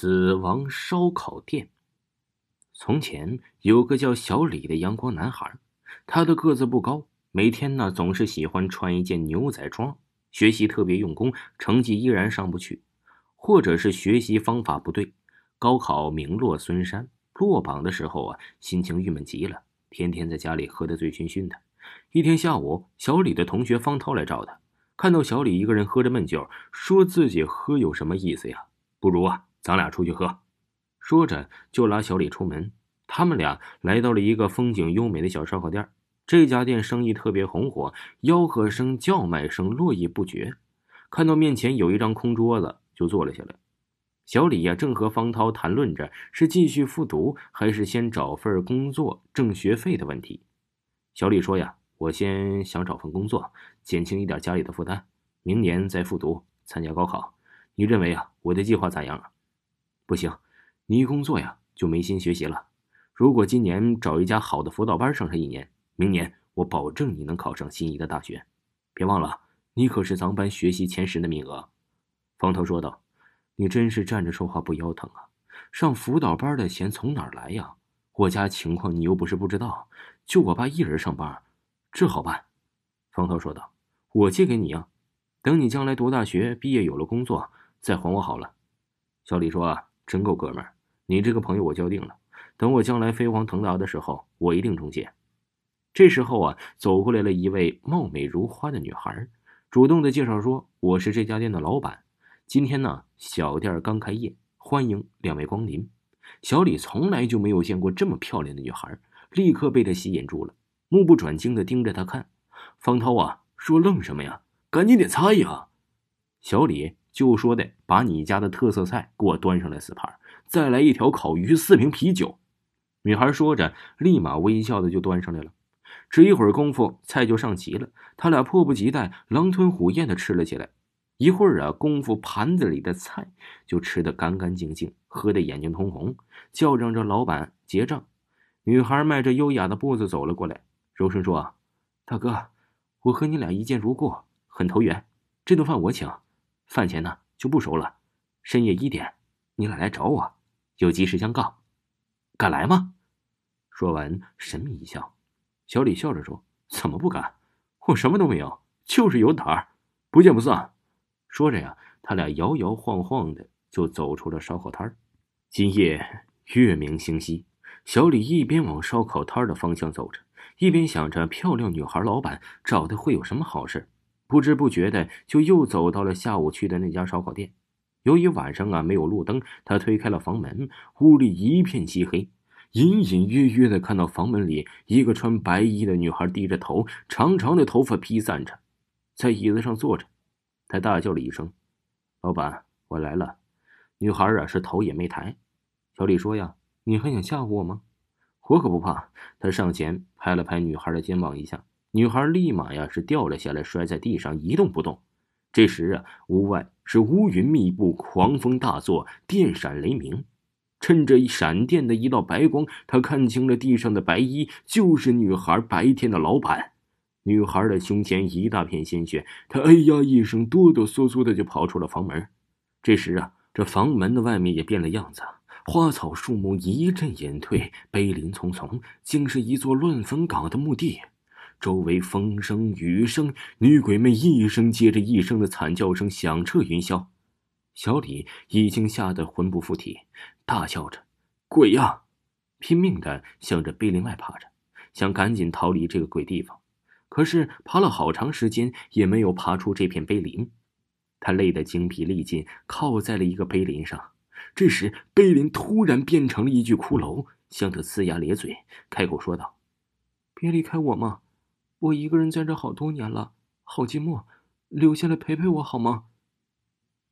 死亡烧烤店。从前有个叫小李的阳光男孩，他的个子不高，每天呢总是喜欢穿一件牛仔装，学习特别用功，成绩依然上不去，或者是学习方法不对，高考名落孙山，落榜的时候啊，心情郁闷极了，天天在家里喝得醉醺醺的。一天下午，小李的同学方涛来找他，看到小李一个人喝着闷酒，说自己喝有什么意思呀？不如啊。咱俩出去喝，说着就拉小李出门。他们俩来到了一个风景优美的小烧烤店。这家店生意特别红火，吆喝声、叫卖声络绎不绝。看到面前有一张空桌子，就坐了下来。小李呀，正和方涛谈论着是继续复读，还是先找份工作挣学费的问题。小李说：“呀，我先想找份工作，减轻一点家里的负担，明年再复读参加高考。你认为啊，我的计划咋样啊？”不行，你一工作呀就没心学习了。如果今年找一家好的辅导班上上一年，明年我保证你能考上心仪的大学。别忘了，你可是咱班学习前十的名额。”方头说道。“你真是站着说话不腰疼啊！上辅导班的钱从哪儿来呀？我家情况你又不是不知道，就我爸一人上班，这好办。”方头说道。“我借给你呀，等你将来读大学毕业有了工作再还我好了。”小李说啊。真够哥们儿，你这个朋友我交定了。等我将来飞黄腾达的时候，我一定中介。这时候啊，走过来了一位貌美如花的女孩，主动的介绍说：“我是这家店的老板，今天呢，小店刚开业，欢迎两位光临。”小李从来就没有见过这么漂亮的女孩，立刻被她吸引住了，目不转睛的盯着她看。方涛啊，说愣什么呀？赶紧点菜呀！小李。就说的，把你家的特色菜给我端上来四盘，再来一条烤鱼，四瓶啤酒。女孩说着，立马微笑的就端上来了。只一会儿功夫，菜就上齐了。他俩迫不及待，狼吞虎咽的吃了起来。一会儿啊，功夫盘子里的菜就吃得干干净净，喝得眼睛通红，叫嚷着老板结账。女孩迈着优雅的步子走了过来，柔声说：“大哥，我和你俩一见如故，很投缘，这顿饭我请。”饭钱呢就不收了，深夜一点，你俩来找我，有急事相告，敢来吗？说完，神秘一笑。小李笑着说：“怎么不敢？我什么都没有，就是有胆儿，不见不散。”说着呀，他俩摇摇晃晃的就走出了烧烤摊儿。今夜月明星稀，小李一边往烧烤摊儿的方向走着，一边想着漂亮女孩老板找的会有什么好事。不知不觉的，就又走到了下午去的那家烧烤店。由于晚上啊没有路灯，他推开了房门，屋里一片漆黑，隐隐约约的看到房门里一个穿白衣的女孩低着头，长长的头发披散着，在椅子上坐着。他大叫了一声：“老板，我来了。”女孩啊是头也没抬。小李说：“呀，你还想吓唬我吗？我可不怕。”他上前拍了拍女孩的肩膀一下。女孩立马呀是掉了下来，摔在地上一动不动。这时啊，屋外是乌云密布，狂风大作，电闪雷鸣。趁着闪电的一道白光，他看清了地上的白衣，就是女孩白天的老板。女孩的胸前一大片鲜血，她哎呀一声，哆哆嗦嗦的就跑出了房门。这时啊，这房门的外面也变了样子，花草树木一阵隐退，碑林丛丛，竟是一座乱坟岗的墓地。周围风声雨声，女鬼们一声接着一声的惨叫声响彻云霄。小李已经吓得魂不附体，大叫着：“鬼呀！”拼命的向着碑林外爬着，想赶紧逃离这个鬼地方。可是爬了好长时间，也没有爬出这片碑林。他累得精疲力尽，靠在了一个碑林上。这时，碑林突然变成了一具骷髅，向他呲牙咧嘴，开口说道：“别离开我嘛！”我一个人在这好多年了，好寂寞，留下来陪陪我好吗？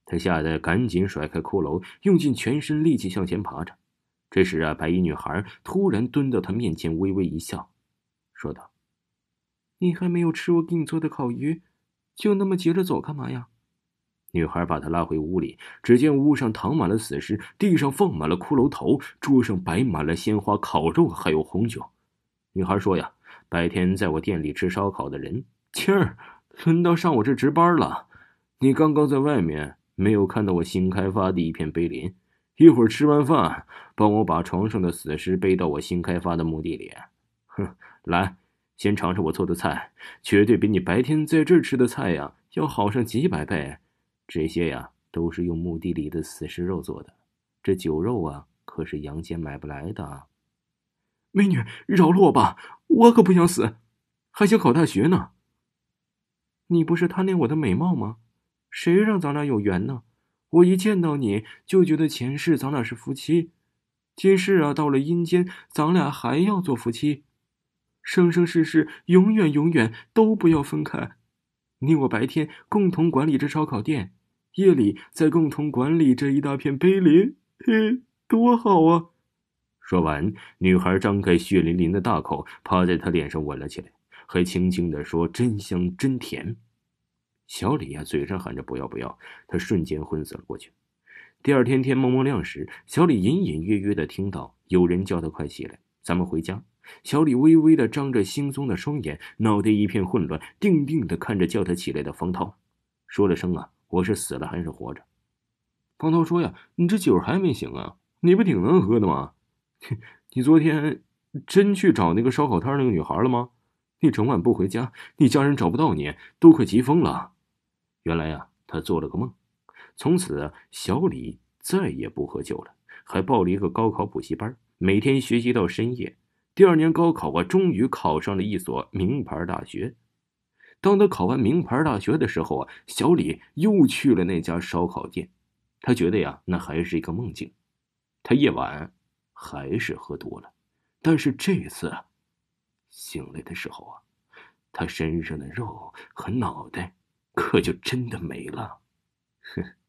他吓得赶紧甩开骷髅，用尽全身力气向前爬着。这时啊，白衣女孩突然蹲到他面前，微微一笑，说道：“你还没有吃我给你做的烤鱼，就那么急着走干嘛呀？”女孩把他拉回屋里，只见屋上躺满了死尸，地上放满了骷髅头，桌上摆满了鲜花、烤肉，还有红酒。女孩说：“呀，白天在我店里吃烧烤的人，今儿轮到上我这值班了。你刚刚在外面没有看到我新开发的一片碑林？一会儿吃完饭，帮我把床上的死尸背到我新开发的墓地里。哼，来，先尝尝我做的菜，绝对比你白天在这吃的菜呀要好上几百倍。这些呀都是用墓地里的死尸肉做的，这酒肉啊可是阳间买不来的。”美女，饶了我吧，我可不想死，还想考大学呢。你不是贪恋我的美貌吗？谁让咱俩有缘呢？我一见到你就觉得前世咱俩是夫妻，今世啊到了阴间，咱俩还要做夫妻，生生世世，永远永远都不要分开。你我白天共同管理这烧烤店，夜里再共同管理这一大片碑林，嘿，多好啊！说完，女孩张开血淋淋的大口，趴在他脸上吻了起来，还轻轻地说：“真香，真甜。”小李呀，嘴上喊着“不要不要”，他瞬间昏死了过去。第二天天蒙蒙亮时，小李隐隐约约的听到有人叫他快起来，咱们回家。小李微微的张着惺忪的双眼，脑袋一片混乱，定定的看着叫他起来的方涛，说了声：“啊，我是死了还是活着？”方涛说：“呀，你这酒还没醒啊？你不挺能喝的吗？” 你昨天真去找那个烧烤摊那个女孩了吗？你整晚不回家，你家人找不到你，都快急疯了。原来呀，他做了个梦，从此小李再也不喝酒了，还报了一个高考补习班，每天学习到深夜。第二年高考啊，终于考上了一所名牌大学。当他考完名牌大学的时候啊，小李又去了那家烧烤店，他觉得呀，那还是一个梦境。他夜晚。还是喝多了，但是这次醒来的时候啊，他身上的肉和脑袋可就真的没了。哼。